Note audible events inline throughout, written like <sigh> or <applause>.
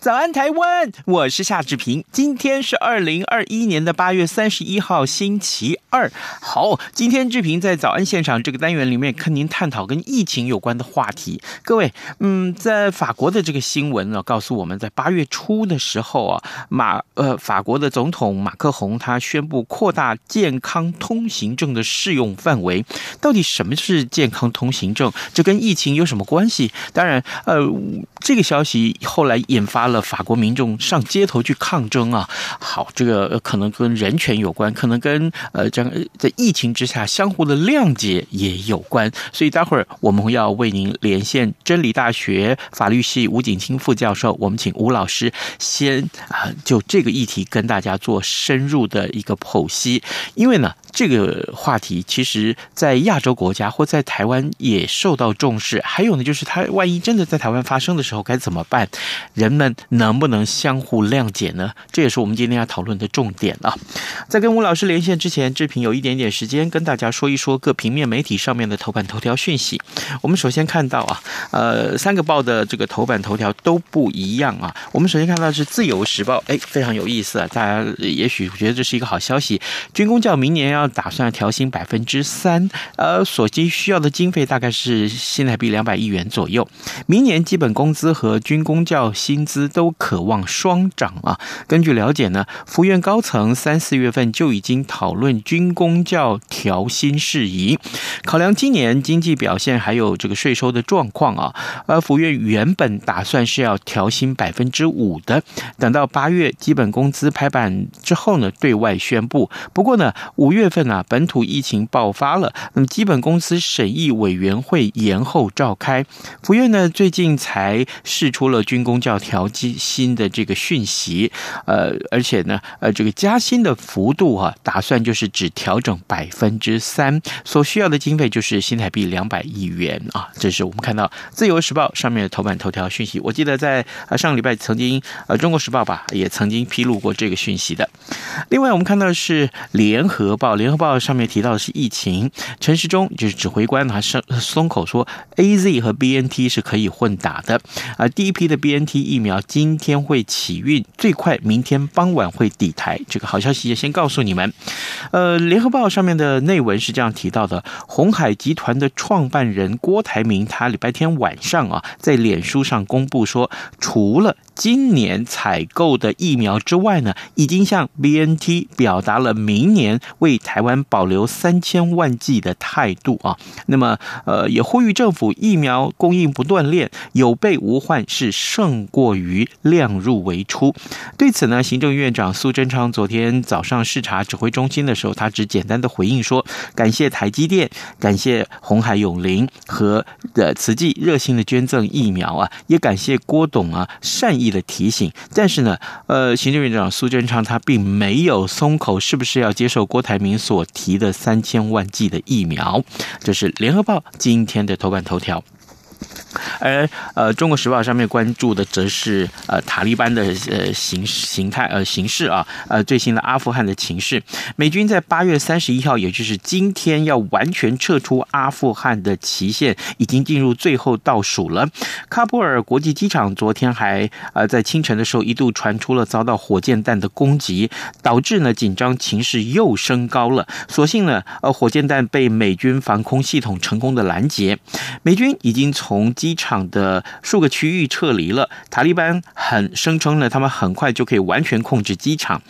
早安，台湾！我是夏志平。今天是二零二一年的八月三十一号，星期二。好，今天志平在早安现场这个单元里面跟您探讨跟疫情有关的话题。各位，嗯，在法国的这个新闻呢，告诉我们在八月初的时候啊，马呃，法国的总统马克宏他宣布扩大健康通行证的适用范围。到底什么是健康通行证？这跟疫情有什么关系？当然，呃，这个消息后来引发了。法国民众上街头去抗争啊！好，这个可能跟人权有关，可能跟呃，样在疫情之下相互的谅解也有关。所以待会儿我们要为您连线真理大学法律系吴景清副教授，我们请吴老师先啊，就这个议题跟大家做深入的一个剖析，因为呢。这个话题其实，在亚洲国家或在台湾也受到重视。还有呢，就是它万一真的在台湾发生的时候该怎么办？人们能不能相互谅解呢？这也是我们今天要讨论的重点啊。在跟吴老师连线之前，志平有一点点时间跟大家说一说各平面媒体上面的头版头条讯息。我们首先看到啊，呃，三个报的这个头版头条都不一样啊。我们首先看到是《自由时报》，哎，非常有意思啊。大家也许觉得这是一个好消息，军公教明年要。要打算调薪百分之三，呃，所需需要的经费大概是新台币两百亿元左右。明年基本工资和军公教薪资都可望双涨啊。根据了解呢，福院高层三四月份就已经讨论军公教调薪事宜，考量今年经济表现还有这个税收的状况啊，而，福院原本打算是要调薪百分之五的，等到八月基本工资拍板之后呢，对外宣布。不过呢，五月。份啊，本土疫情爆发了，那么基本公司审议委员会延后召开。福院呢，最近才释出了军工教调薪的这个讯息，呃，而且呢，呃，这个加薪的幅度啊，打算就是只调整百分之三，所需要的经费就是新台币两百亿元啊。这是我们看到《自由时报》上面的头版头条讯息。我记得在呃上礼拜曾经呃《中国时报》吧也曾经披露过这个讯息的。另外，我们看到的是《联合报》。联合报上面提到的是疫情，陈时中就是指挥官，他松松口说，A Z 和 B N T 是可以混打的啊。第一批的 B N T 疫苗今天会起运，最快明天傍晚会抵台。这个好消息也先告诉你们。呃，联合报上面的内文是这样提到的：鸿海集团的创办人郭台铭，他礼拜天晚上啊，在脸书上公布说，除了今年采购的疫苗之外呢，已经向 B N T 表达了明年为台湾保留三千万剂的态度啊，那么呃也呼吁政府疫苗供应不断链，有备无患是胜过于量入为出。对此呢，行政院长苏贞昌昨天早上视察指挥中心的时候，他只简单的回应说，感谢台积电，感谢红海永林和的慈济热心的捐赠疫苗啊，也感谢郭董啊善意的提醒。但是呢，呃，行政院长苏贞昌他并没有松口，是不是要接受郭台铭所提的三千万剂的疫苗，这是联合报今天的头版头条。而呃，《中国时报》上面关注的则是呃塔利班的呃形形态呃形势啊，呃最新的阿富汗的情势。美军在八月三十一号，也就是今天要完全撤出阿富汗的期限已经进入最后倒数了。喀布尔国际机场昨天还呃在清晨的时候一度传出了遭到火箭弹的攻击，导致呢紧张情势又升高了。所幸呢呃火箭弹被美军防空系统成功的拦截，美军已经从机场的数个区域撤离了。塔利班很声称呢，他们很快就可以完全控制机场。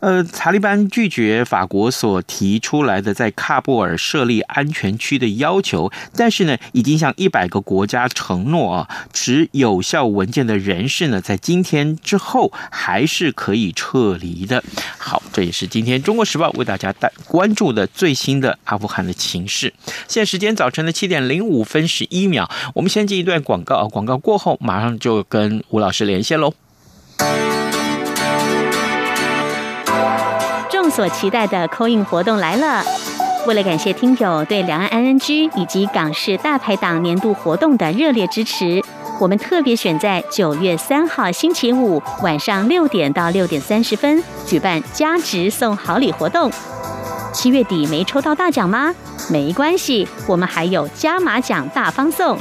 呃，塔利班拒绝法国所提出来的在喀布尔设立安全区的要求，但是呢，已经向一百个国家承诺啊，持有效文件的人士呢，在今天之后还是可以撤离的。好，这也是今天《中国时报》为大家带关注的最新的阿富汗的情势。现在时间早晨的七点零五分十一秒，我们先进一段广告，广告过后马上就跟吴老师连线喽。所期待的 call in 活动来了！为了感谢听友对两岸 ING 以及港式大排档年度活动的热烈支持，我们特别选在九月三号星期五晚上六点到六点三十分举办加值送好礼活动。七月底没抽到大奖吗？没关系，我们还有加码奖大方送。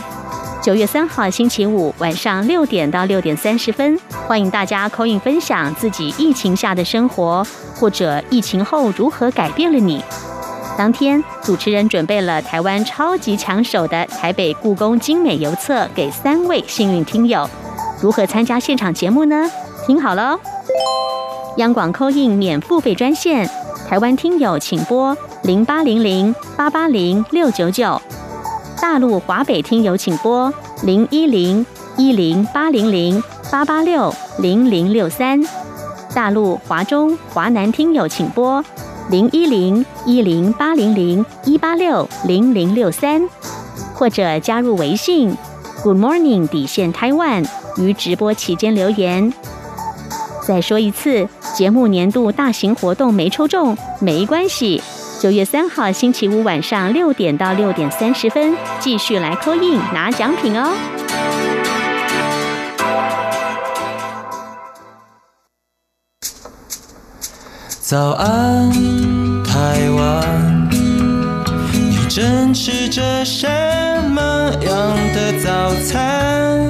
九月三号星期五晚上六点到六点三十分，欢迎大家 call in 分享自己疫情下的生活，或者疫情后如何改变了你。当天主持人准备了台湾超级抢手的台北故宫精美邮册给三位幸运听友。如何参加现场节目呢？听好喽！央广 call in 免付费专线，台湾听友请拨零八零零八八零六九九。大陆华北听友请拨零一零一零八零零八八六零零六三，大陆华中华南听友请拨零一零一零八零零一八六零零六三，或者加入微信 Good Morning 底线 Taiwan 于直播期间留言。再说一次，节目年度大型活动没抽中没关系。九月三号星期五晚上六点到六点三十分，继续来 call in 拿奖品哦。早安，台湾，你正吃着什么样的早餐？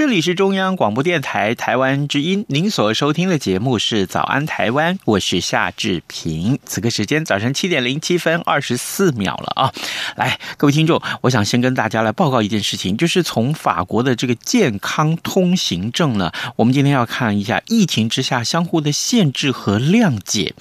这里是中央广播电台台湾之音，您所收听的节目是《早安台湾》，我是夏志平。此刻时间早晨七点零七分二十四秒了啊！来，各位听众，我想先跟大家来报告一件事情，就是从法国的这个健康通行证呢，我们今天要看一下疫情之下相互的限制和谅解。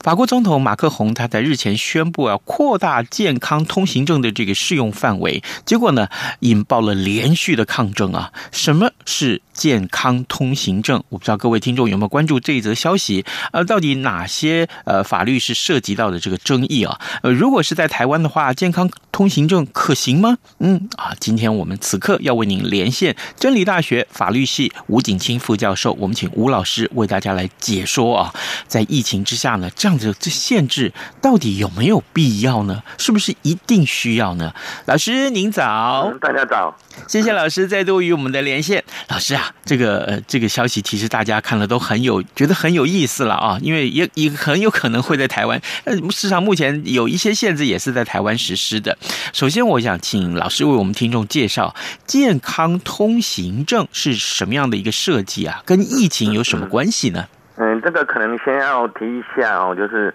法国总统马克宏他在日前宣布要扩大健康通行证的这个适用范围，结果呢，引爆了连续的抗争啊！什么？是健康通行证，我不知道各位听众有没有关注这一则消息？呃，到底哪些呃法律是涉及到的这个争议啊？呃，如果是在台湾的话，健康通行证可行吗？嗯啊，今天我们此刻要为您连线真理大学法律系吴景清副教授，我们请吴老师为大家来解说啊，在疫情之下呢，这样子这限制到底有没有必要呢？是不是一定需要呢？老师您早，大家早，谢谢老师再度与我们的连线。老师啊，这个呃，这个消息其实大家看了都很有，觉得很有意思了啊，因为也也很有可能会在台湾。呃，事实上目前有一些限制也是在台湾实施的。首先，我想请老师为我们听众介绍健康通行证是什么样的一个设计啊，跟疫情有什么关系呢？嗯，这个可能先要提一下哦，就是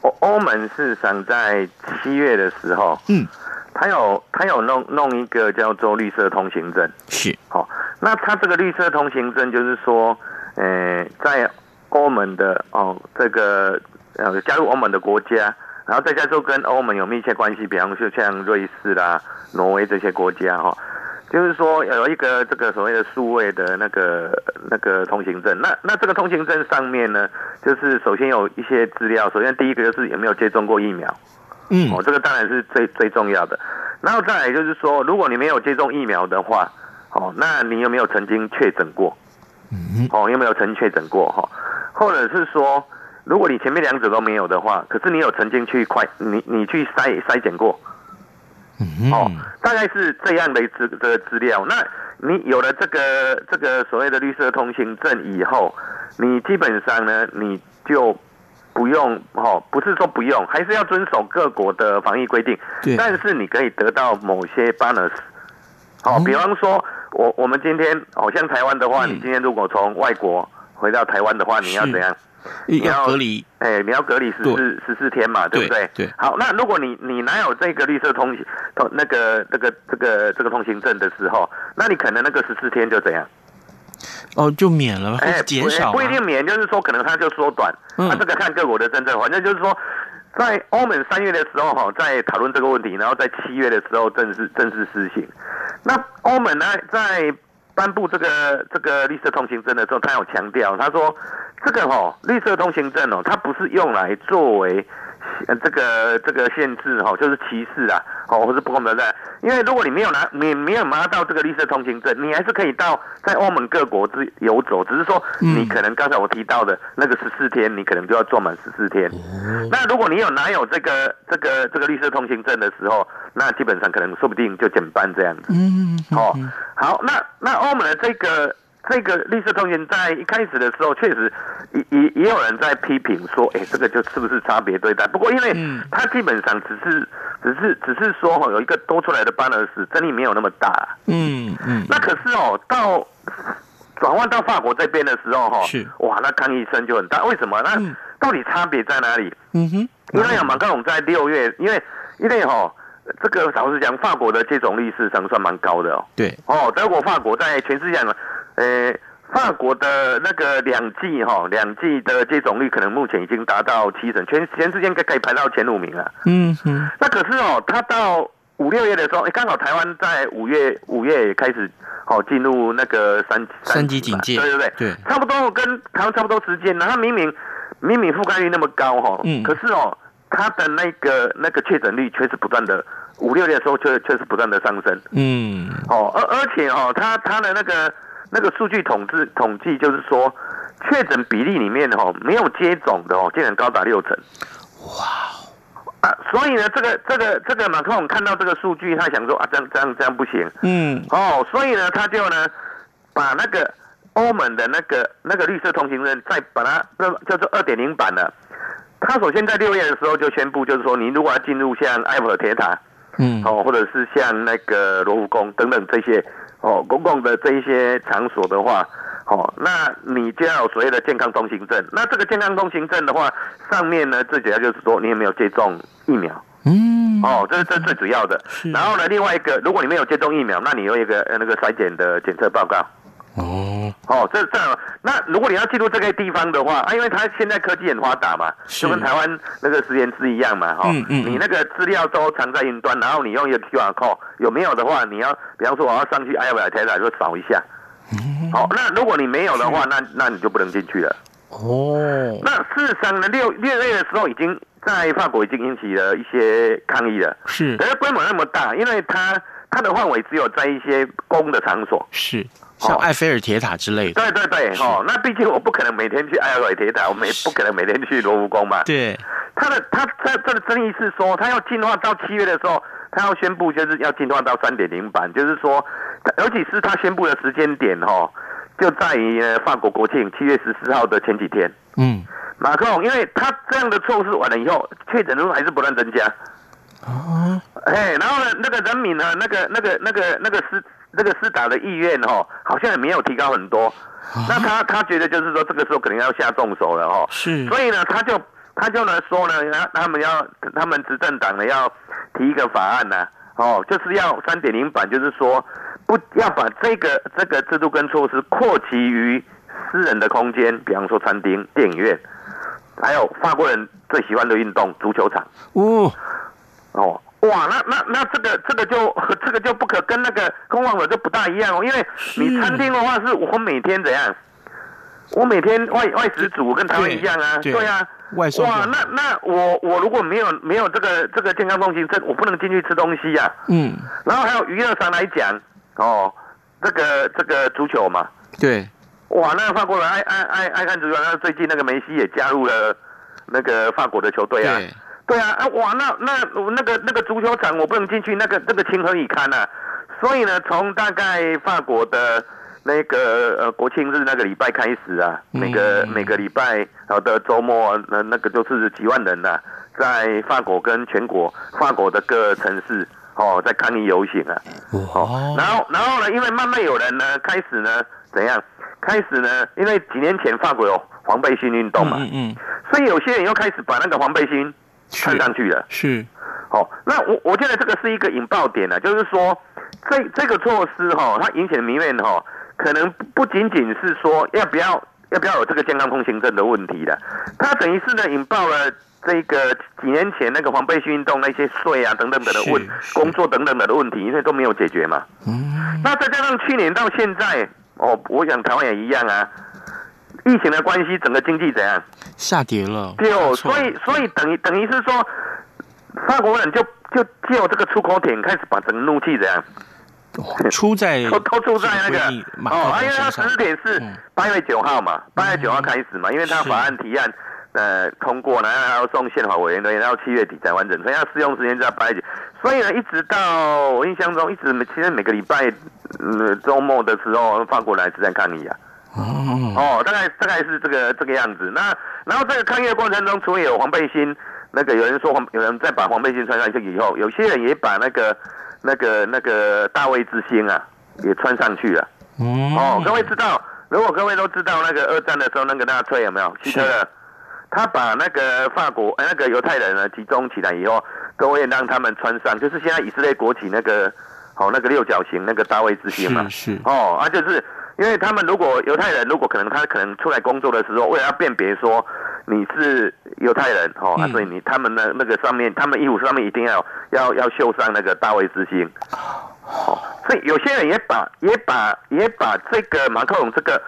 欧欧盟是想在七月的时候，嗯。他有他有弄弄一个叫做绿色通行证，是好、哦。那他这个绿色通行证就是说，呃，在欧盟的哦这个呃加入欧盟的国家，然后再加上跟欧盟有密切关系，比方说像瑞士啦、挪威这些国家哈、哦，就是说有一个这个所谓的数位的那个那个通行证。那那这个通行证上面呢，就是首先有一些资料，首先第一个就是有没有接种过疫苗。嗯，哦，这个当然是最最重要的。然后再来就是说，如果你没有接种疫苗的话，哦，那你有没有曾经确诊过？嗯，哦，有没有曾经确诊过？哈，或者是说，如果你前面两者都没有的话，可是你有曾经去快你你去筛筛检过？嗯，哦，大概是这样的资这个资料。那你有了这个这个所谓的绿色通行证以后，你基本上呢，你就。不用哦，不是说不用，还是要遵守各国的防疫规定。对，但是你可以得到某些 bonus。好，比方说，我我们今天哦，像台湾的话，你今天如果从外国回到台湾的话，你要怎样？你要隔离，哎，你要隔离十四十四天嘛，对不对？对。好，那如果你你哪有这个绿色通行通那个这个这个这个通行证的时候，那你可能那个十四天就怎样？哦，就免了，哎，减少不一定免，就是说可能它就缩短。那这个看各国的政策，反正就是说，在欧盟三月的时候哈，在讨论这个问题，然后在七月的时候正式正式施行。那欧盟呢，在颁布这个这个绿色通行证的时候，他有强调，他说这个哈绿色通行证哦，它不是用来作为。呃，这个这个限制哈，就是歧视啊，哦，或是不公平的。因为如果你没有拿，你没有拿到这个绿色通行证，你还是可以到在欧盟各国之游走，只是说你可能刚才我提到的那个十四天，你可能就要做满十四天。那如果你有拿有这个这个这个绿色通行证的时候，那基本上可能说不定就减半这样子。嗯，哦，好，那那欧盟的这个。这个绿色通行在一开始的时候，确实也也也有人在批评说，哎，这个就是不是差别对待？不过，因为它基本上只是只是只是说哈，有一个多出来的 bonus，争议没有那么大。嗯嗯。那可是哦，到转换到法国这边的时候哈，是哇，那抗议声就很大。为什么？那到底差别在哪里？嗯哼。因为马克龙在六月，因为因为哈，这个老实讲，法国的接种率事实上算蛮高的哦。对。哦，德国、法国在全世界上。呃，法国的那个两剂哈，两剂的接种率可能目前已经达到七成，全全世界应该可以排到前五名了。嗯嗯。那可是哦，他到五六月的时候，哎，刚好台湾在五月五月也开始哦进入那个三三级警戒，对对对，对，差不多跟台湾差不多时间。然后明明明明覆盖率那么高哈，嗯，可是哦，他的那个那个确诊率却是不断的，五六月的时候确确实不断的上升。嗯。哦，而而且哦，他他的那个。那个数据统计统计就是说，确诊比例里面哦，没有接种的哦，竟然高达六成。哇！啊，所以呢，这个这个这个马克龙看到这个数据，他想说啊，这样这样这样不行。嗯。哦，所以呢，他就呢，把那个欧盟的那个那个绿色通行证，再把它那叫做二点零版的。他首先在六月的时候就宣布，就是说，你如果要进入像埃菲尔铁塔，嗯，哦，或者是像那个罗浮宫等等这些。哦，公共的这一些场所的话，哦，那你就要有所谓的健康通行证。那这个健康通行证的话，上面呢最主要就是说你有没有接种疫苗。嗯，哦，这是这是最主要的。然后呢，另外一个，如果你没有接种疫苗，那你有一个那个筛检的检测报告。哦，哦，这这样。那如果你要进入这个地方的话，啊，因为它现在科技很发达嘛，就跟台湾那个实验室一样嘛，哈，嗯嗯，你那个资料都藏在云端，然后你用一个 QR code，有没有的话，你要，比方说我要上去埃菲尔铁塔就扫一下。好，那如果你没有的话，那那你就不能进去了。哦，那事实上呢，六六月的时候已经在法国已经引起了一些抗议了。是，可是规模那么大，因为它它的范围只有在一些公的场所。是。像埃菲尔铁塔之类的，对对对，哦，那毕竟我不可能每天去埃菲尔铁塔，我们也不可能每天去罗浮宫嘛。对，他的他他这个争议是说，他要进化到七月的时候，他要宣布就是要进化到三点零版，就是说，尤其是他宣布的时间点哦，就在于法国国庆七月十四号的前几天。嗯，马克龙，因为他这样的措施完了以后，确诊数还是不断增加。啊，哎，然后呢，那个人民呢，那个那个那个那个是。这个施打的意愿哦，好像也没有提高很多。啊、那他他觉得就是说，这个时候可能要下重手了哦。是。所以呢，他就他就呢说呢，他他们要他们执政党呢要提一个法案呢、啊，哦，就是要三点零版，就是说不要把这个这个制度跟措施扩及于私人的空间，比方说餐厅、电影院，还有法国人最喜欢的运动足球场。哦。哦。哇，那那那这个这个就和这个就不可跟那个空旷的就不大一样哦，因为你餐厅的话是我每天怎样，我每天外外食煮跟他们一样啊，对，对啊，外送。哇，那那我我如果没有没有这个这个健康中心，这，我不能进去吃东西呀、啊。嗯，然后还有娱乐上来讲，哦，这个这个足球嘛，对，哇，那个法国人爱爱爱爱看足球，那最近那个梅西也加入了那个法国的球队啊。对啊，啊哇，那那那个那个足球场我不能进去，那个那个情何以堪啊！所以呢，从大概法国的那个呃国庆日那个礼拜开始啊，每个、嗯、每个礼拜好的周末，那那个就是几万人呐、啊，在法国跟全国法国的各城市哦，在抗议游行啊，哦，然后然后呢，因为慢慢有人呢开始呢怎样，开始呢，因为几年前法国有黄背心运动嘛，嗯，嗯，所以有些人又开始把那个黄背心穿上去了，是，好哦，那我我觉得这个是一个引爆点呢、啊，就是说这这个措施哈、哦，它引起的民怨哈。可能不仅仅是说要不要要不要有这个健康通行证的问题的，它等于是呢引爆了这个几年前那个黄背心运动那些税啊等等等的问工作等等的问题，因为都没有解决嘛。嗯。那再加上去年到现在，哦，我想台湾也一样啊，疫情的关系，整个经济怎样？下跌了。对哦，所以所以等于等于是说，法国人就就借这个出口点开始把整个怒气怎样？出在 <laughs> 都都出在那个哦，因为他时点是八月九号嘛，八月九号开始嘛，因为他法案提案呃通过，然后还要送宪法委员会，然后七月底才完整，所以他适用时间在八月九，所以呢，一直到我印象中，一直其实每个礼拜嗯周末的时候，法国人一直在抗议啊，哦，大概大概是这个这个样子。那然后这个抗议的过程中，除了有黄背心，那个有人说黄，有人再把黄背心穿上去以后，有些人也把那个。那个那个大卫之星啊，也穿上去了。嗯、哦，各位知道，如果各位都知道那个二战的时候，那个纳粹有没有？希特勒，他把那个法国那个犹太人呢集中起来以后，各位让他们穿上，就是现在以色列国旗那个哦那个六角形那个大卫之星嘛。是，是哦，啊就是。因为他们如果犹太人，如果可能他可能出来工作的时候，为了要辨别说你是犹太人哦，嗯、啊，所以你他们的那个上面，他们衣服上面一定要要要绣上那个大卫之星，哦，所以有些人也把也把也把这个马克龙这个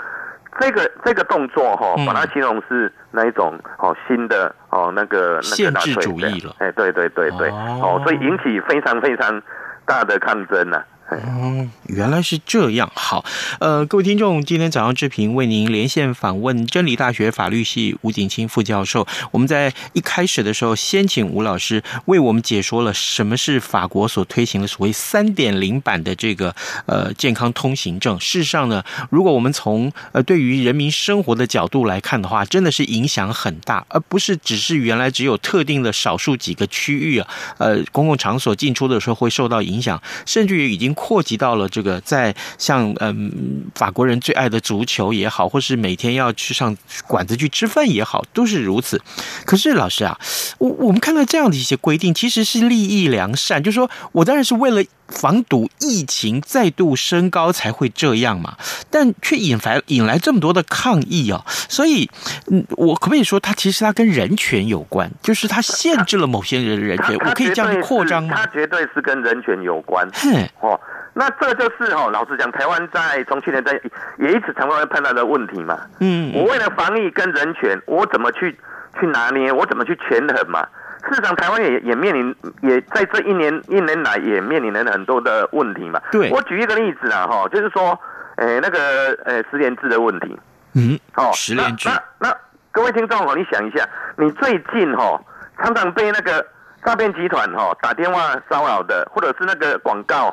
这个这个动作哈，把它形容是那一种哦新的哦那个那个纳粹主义了，哎，对对对对，哦，所以引起非常非常大的抗争呐、啊。嗯，原来是这样。好，呃，各位听众，今天早上志平为您连线访问真理大学法律系吴景清副教授。我们在一开始的时候，先请吴老师为我们解说了什么是法国所推行的所谓三点零版的这个呃健康通行证。事实上呢，如果我们从呃对于人民生活的角度来看的话，真的是影响很大，而不是只是原来只有特定的少数几个区域啊，呃，公共场所进出的时候会受到影响，甚至于已经。扩及到了这个，在像嗯法国人最爱的足球也好，或是每天要去上馆子去吃饭也好，都是如此。可是老师啊，我我们看到这样的一些规定，其实是利益良善，就是说我当然是为了防堵疫情再度升高才会这样嘛，但却引来引来这么多的抗议啊。所以，嗯，我可不可以说，它其实它跟人权有关，就是它限制了某些人的人权，我可以这样扩张吗？它绝对是跟人权有关。哼，哦。那这就是哦，老实讲，台湾在从去年在也一直常常会碰到的问题嘛。嗯，我为了防疫跟人权，我怎么去去拿捏，我怎么去权衡嘛？事实上，台湾也也面临，也在这一年一年来也面临了很多的问题嘛。对，我举一个例子啊，哈，就是说，诶，那个呃，十连制的问题。嗯，哦，十连制。那那各位听众哦，你想一下，你最近哈常常被那个诈骗集团哈打电话骚扰的，或者是那个广告。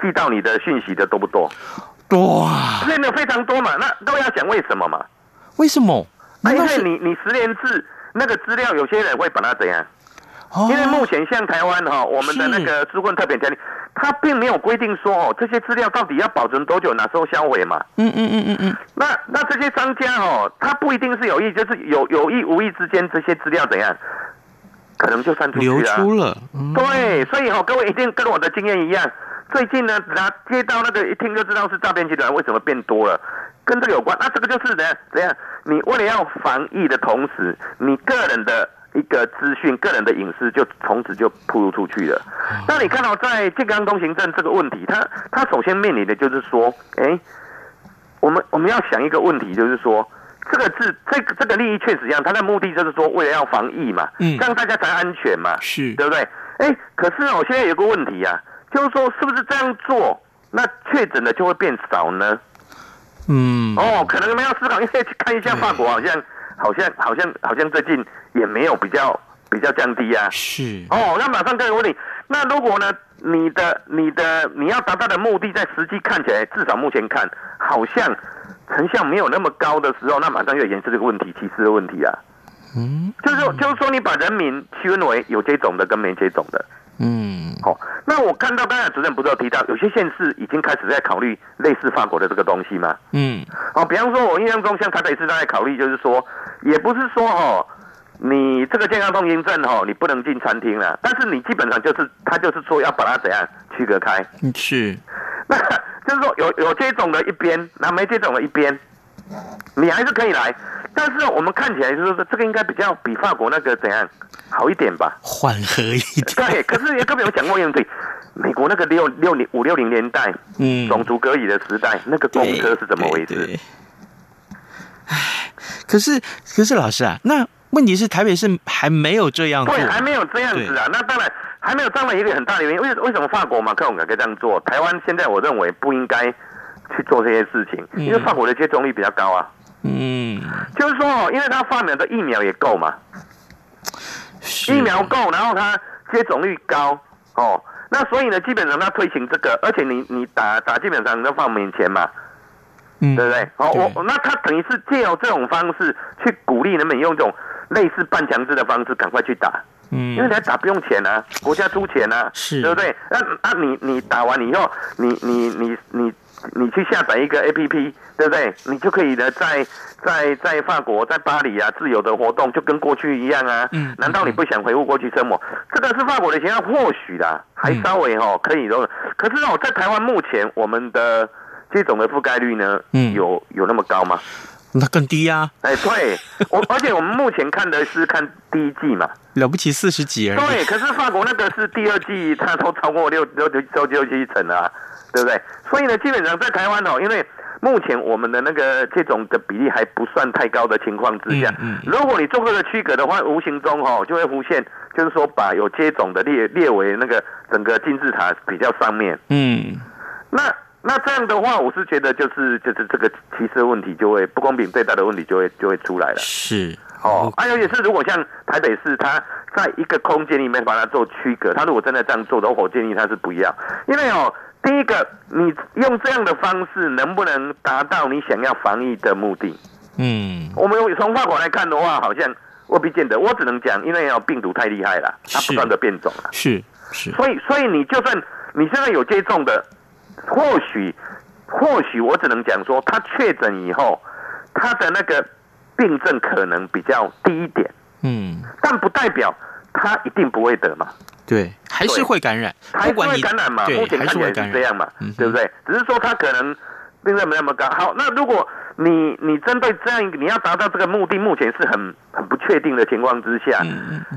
寄到你的讯息的多不多？多啊，真的非常多嘛。那都要讲为什么嘛？为什么？因为你你十连制那个资料，有些人会把它怎样？哦、因为目前像台湾哈，我们的那个资困特别条例，它并没有规定说哦，这些资料到底要保存多久，哪时候销毁嘛？嗯嗯嗯嗯嗯。那那这些商家哦，他不一定是有意，就是有有意无意之间，这些资料怎样，可能就散出去了。流出了。嗯、对，所以哈，各位一定跟我的经验一样。最近呢，他接到那个一听就知道是诈骗集团，为什么变多了？跟这个有关。那这个就是怎样？怎样？你为了要防疫的同时，你个人的一个资讯、个人的隐私就从此就暴露出去了。那你看到在健康通行证这个问题，它它首先面临的就是说，哎，我们我们要想一个问题，就是说，这个是这个这个利益确实一样，它的目的就是说为了要防疫嘛，嗯，让大家才安全嘛，是对不对？哎，可是我现在有个问题啊。就是说，是不是这样做，那确诊的就会变少呢？嗯，哦，可能你们要思考，因为去看一下法国，好像，好像，好像，好像最近也没有比较比较降低啊。是。哦，那马上这个问题，那如果呢，你的你的你要达到的目的，在实际看起来，至少目前看，好像成效没有那么高的时候，那马上就延伸这个问题，歧视的问题啊。嗯，就是说，就是说，你把人民区分为有接种的跟没接种的。嗯，好、哦，那我看到刚才主任不是有提到，有些县市已经开始在考虑类似法国的这个东西吗？嗯，哦，比方说，我印象中像台北市在考虑，就是说，也不是说哦，你这个健康通行证哦，你不能进餐厅了，但是你基本上就是，他就是说要把它怎样区隔开。是，那就是说有有接种的一边，那没接种的一边，你还是可以来。但是我们看起来就是说，这个应该比较比法国那个怎样好一点吧？缓和一点。对，可是也根本有讲过一样对，美国那个六六零五六零年代，嗯，种族隔离的时代，那个公车是怎么回事？唉，可是可是老师啊，那问题是台北市还没有这样做，对，还没有这样子啊。那当然还没有这样的一个很大的原因，为为什么法国马克龙可以这样做？台湾现在我认为不应该去做这些事情，因为法国的接种率比较高啊。嗯，就是说哦，因为他发明的疫苗也够嘛，疫苗够，然后他接种率高哦，那所以呢，基本上他推行这个，而且你你打打基本上都放免钱嘛，嗯，对不对？哦，我那他等于是借由这种方式去鼓励人们用这种类似半强制的方式赶快去打，嗯，因为你打不用钱啊，国家出钱啊，是，对不对？那那你你打完以后，你你你你。你去下载一个 APP，对不对？你就可以呢，在在在法国，在巴黎啊，自由的活动，就跟过去一样啊。嗯。难道你不想回复过去生活？这个是法国的情况，或许啦，还稍微哦可以的。可是哦，在台湾目前我们的这种的覆盖率呢，嗯，有有那么高吗？那更低呀。哎，对，我而且我们目前看的是看第一季嘛，了不起四十几而已。对，可是法国那个是第二季，它都超过六六六六六七成啊。对不对？所以呢，基本上在台湾哦，因为目前我们的那个这种的比例还不算太高的情况之下，嗯，嗯，如果你做这个区隔的话，无形中哦就会浮现，就是说把有接种的列列为那个整个金字塔比较上面，嗯，那那这样的话，我是觉得就是就是这个歧视问题就会不公平对待的问题就会就会出来了，是。哦，还有也是如果像台北市，它在一个空间里面把它做区隔，它如果真的这样做的话，我建议它是不要，因为哦。第一个，你用这样的方式能不能达到你想要防疫的目的？嗯，我们从外国来看的话，好像未必见得。我只能讲，因为病毒太厉害了，它不断的变种了。是是，所以所以你就算你现在有接种的，或许或许我只能讲说，他确诊以后，他的那个病症可能比较低一点。嗯，但不代表他一定不会得嘛。对，还是会感染，还是会感染嘛？目前看起来是这样嘛？对不对？只是说他可能病症没那么高。好，那如果你你针对这样一个你要达到这个目的，目前是很很不确定的情况之下，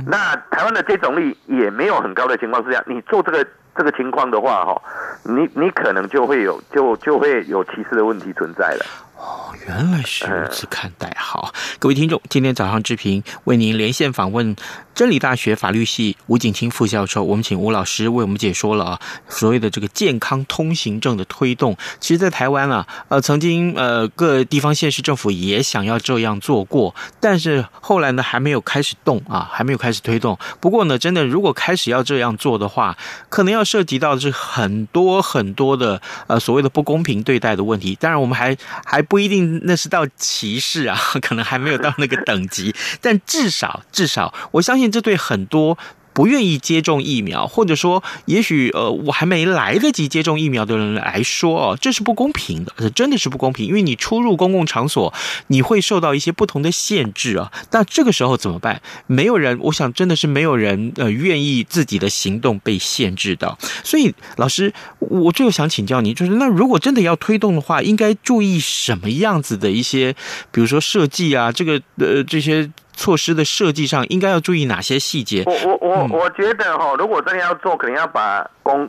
那台湾的接种率也没有很高的情况之下，你做这个这个情况的话，哈，你你可能就会有就就会有歧视的问题存在了。哦，原来是如此看待。好，各位听众，今天早上志平为您连线访问真理大学法律系吴景清副教授，我们请吴老师为我们解说了啊，所谓的这个健康通行证的推动。其实，在台湾啊，呃，曾经呃各地方县市政府也想要这样做过，但是后来呢，还没有开始动啊，还没有开始推动。不过呢，真的如果开始要这样做的话，可能要涉及到的是很多很多的呃所谓的不公平对待的问题。当然，我们还还。不一定那是到歧视啊，<laughs> 可能还没有到那个等级，但至少至少，我相信这对很多。不愿意接种疫苗，或者说，也许呃，我还没来得及接种疫苗的人来说哦，这是不公平的，这真的是不公平。因为你出入公共场所，你会受到一些不同的限制啊。那这个时候怎么办？没有人，我想真的是没有人呃愿意自己的行动被限制的。所以，老师，我最后想请教您，就是那如果真的要推动的话，应该注意什么样子的一些，比如说设计啊，这个呃这些。措施的设计上应该要注意哪些细节？我我我我觉得哈，如果真的要做，可能要把公，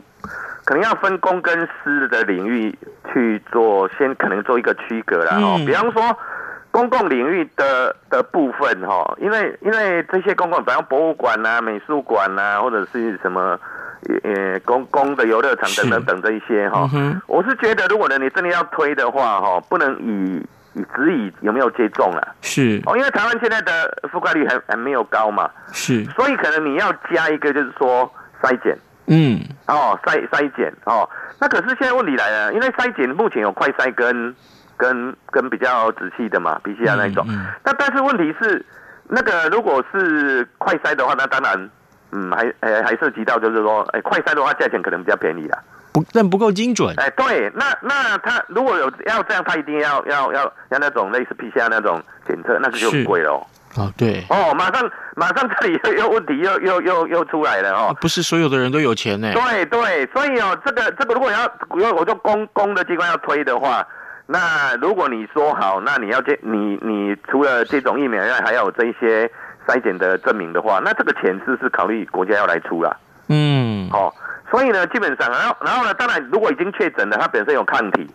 可能要分公跟私的领域去做，先可能做一个区隔了哈。比方说公共领域的的部分哈，因为因为这些公共，比方博物馆呐、美术馆呐，或者是什么呃公公的游乐场等等等这一些哈，我是觉得，如果呢你真的要推的话哈，不能以。以只以有没有接种啊？是哦，因为台湾现在的覆盖率还还没有高嘛，是，所以可能你要加一个，就是说筛检，嗯，哦，筛筛检哦。那可是现在问题来了，因为筛检目前有快筛跟跟跟比较仔细的嘛，PCR 那一种。嗯嗯、那但是问题是，那个如果是快筛的话，那当然，嗯，还还还涉及到就是说，哎，快筛的话价钱可能比较便宜啦。不，但不够精准。哎，对，那那他如果有要这样，他一定要要要要那种类似 PCR 那种检测，那个就很贵了。哦，对。哦，马上马上这里又又问题又又又又出来了哦。不是所有的人都有钱呢。对对，所以哦，这个这个如果要如果我就公公的机关要推的话，那如果你说好，那你要这你你除了这种疫苗以外，还要有这一些筛检的证明的话，那这个钱是不是考虑国家要来出了？嗯，哦。所以呢，基本上，然后，然后呢，当然，如果已经确诊了，它本身有抗体，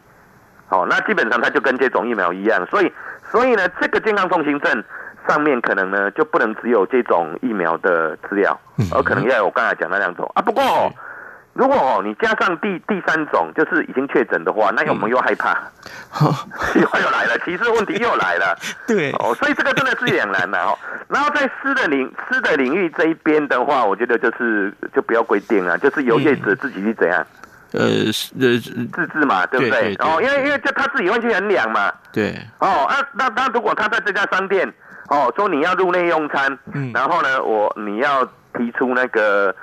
哦，那基本上它就跟接种疫苗一样。所以，所以呢，这个健康通行证上面可能呢就不能只有这种疫苗的资料，而可能要有我刚才讲那两种啊。不过哦。如果哦，你加上第第三种，就是已经确诊的话，那我们又害怕，又、嗯、又来了，歧视问题又来了。<laughs> 对哦，所以这个真的是两难的哦。然后在私的领私的领域这一边的话，我觉得就是就不要规定了，就是由业者自己去怎样，呃呃自治嘛，对不对？哦，因为因为就他自己会去衡量嘛。对。哦，啊，那那如果他在这家商店，哦，说你要入内用餐，嗯，然后呢，我你要提出那个。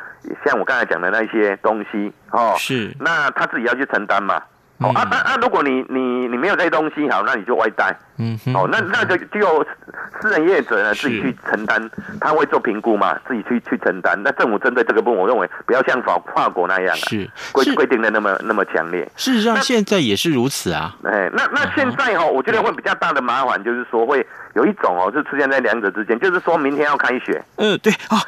像我刚才讲的那些东西哦，是，那他自己要去承担嘛。哦、嗯、啊啊啊！如果你你你没有这些东西，好，那你就外带。嗯哼，哦，那那就就私人业者呢自己去承担，他会做评估嘛，自己去去承担。那政府针对这个部分，我认为不要像法法国那样啊，是规规定的那么那么强烈。事实上，现在也是如此啊。哎，那那现在哈、哦，我觉得会比较大的麻烦，就是说会有一种哦，是出现在两者之间，就是说明天要开学。嗯，对啊。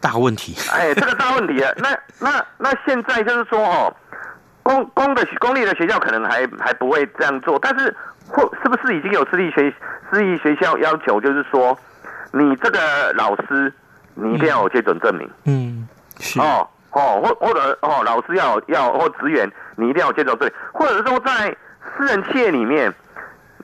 大问题，哎，这个大问题啊，<laughs> 那那那现在就是说哦，公公的公立的学校可能还还不会这样做，但是或是不是已经有私立学私立学校要求，就是说你这个老师你一定要有接种证明，嗯，是。哦哦，或或者哦老师要要或职员你一定要有接种证明，或者说在私人企业里面，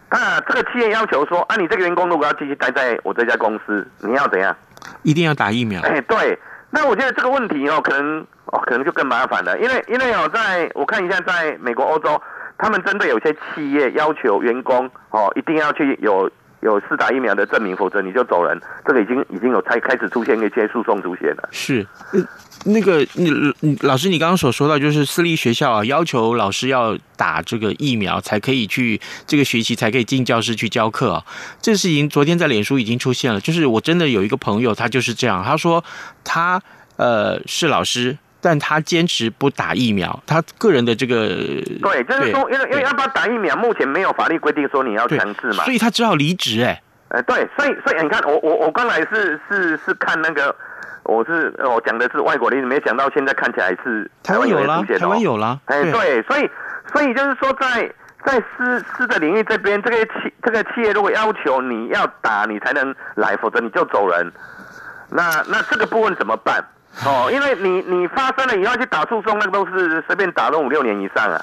啊这个企业要求说啊你这个员工如果要继续待在我这家公司，你要怎样？一定要打疫苗。哎，对，那我觉得这个问题哦，可能哦，可能就更麻烦了，因为因为哦，在我看一下，在美国、欧洲，他们针对有些企业要求员工哦，一定要去有有试打疫苗的证明，否则你就走人。这个已经已经有才开始出现一些诉讼出现了。是。那个，你你老师，你刚刚所说到，就是私立学校啊，要求老师要打这个疫苗，才可以去这个学期才可以进教室去教课啊。这事情昨天在脸书已经出现了，就是我真的有一个朋友，他就是这样，他说他呃是老师，但他坚持不打疫苗，他个人的这个对，就是说，因为因为要不要打疫苗，目前没有法律规定说你要强制嘛，所以他只好离职哎。呃，对，所以所以你看，我我我刚才是是是看那个。我是我讲的是外国的，没想到现在看起来是台湾有了，台湾有了。哎，对，所以所以就是说在，在在私私的领域这边，这个企这个企业如果要求你要打，你才能来，否则你就走人。那那这个部分怎么办？哦，因为你你发生了以后去打诉讼，那个都是随便打都五六年以上啊。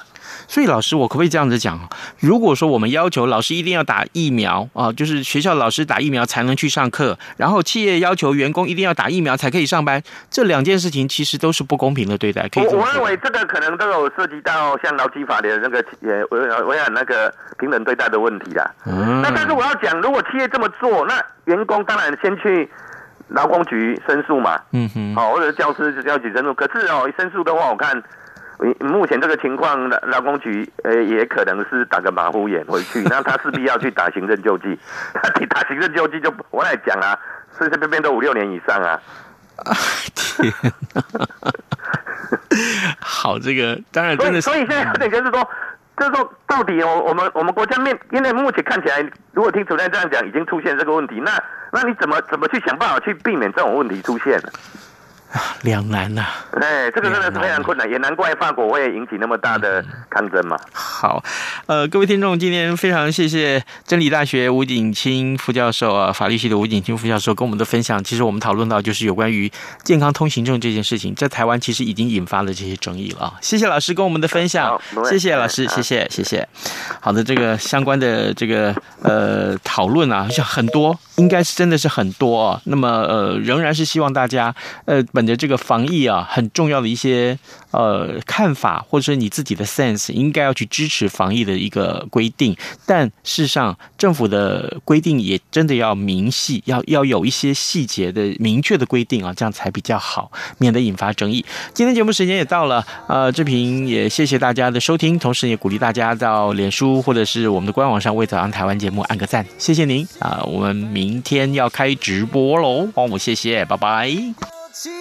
所以老师，我可不可以这样子讲？如果说我们要求老师一定要打疫苗啊，就是学校老师打疫苗才能去上课，然后企业要求员工一定要打疫苗才可以上班，这两件事情其实都是不公平的对待。我我认为这个可能都有涉及到像劳基法的那个呃维维尔那个平等对待的问题啦。嗯。那但是我要讲，如果企业这么做，那员工当然先去劳工局申诉嘛。嗯哼。好，或者教师就要去申诉。可是哦，申诉的话，我看。目前这个情况，劳工局呃也可能是打个马虎眼回去，<laughs> 那他势必要去打行政救济，他 <laughs> 打行政救济就我来讲啊，随随便便都五六年以上啊。<laughs> 天哪，好，这个当然真的是，所以现在有点就是说，就是说到底我我们我们国家面，因为目前看起来，如果听主任这样讲，已经出现这个问题，那那你怎么怎么去想办法去避免这种问题出现呢？两难呐！哎，这个真的是非常困难，也难怪法国会引起那么大的抗争嘛。好，呃，各位听众，今天非常谢谢真理大学吴景清副教授啊，法律系的吴景清副教授跟我们的分享。其实我们讨论到就是有关于健康通行证这件事情，在台湾其实已经引发了这些争议了啊。谢谢老师跟我们的分享，谢谢老师，谢谢谢谢。好的，这个相关的这个呃讨论啊，像很多，应该是真的是很多啊。那么呃，仍然是希望大家呃。本着这个防疫啊很重要的一些呃看法，或者说你自己的 sense，应该要去支持防疫的一个规定。但事实上，政府的规定也真的要明细，要要有一些细节的明确的规定啊，这样才比较好，免得引发争议。今天节目时间也到了，呃，志平也谢谢大家的收听，同时也鼓励大家到脸书或者是我们的官网上为《早安台湾》节目按个赞，谢谢您啊！我们明天要开直播喽，帮我谢谢，拜拜。七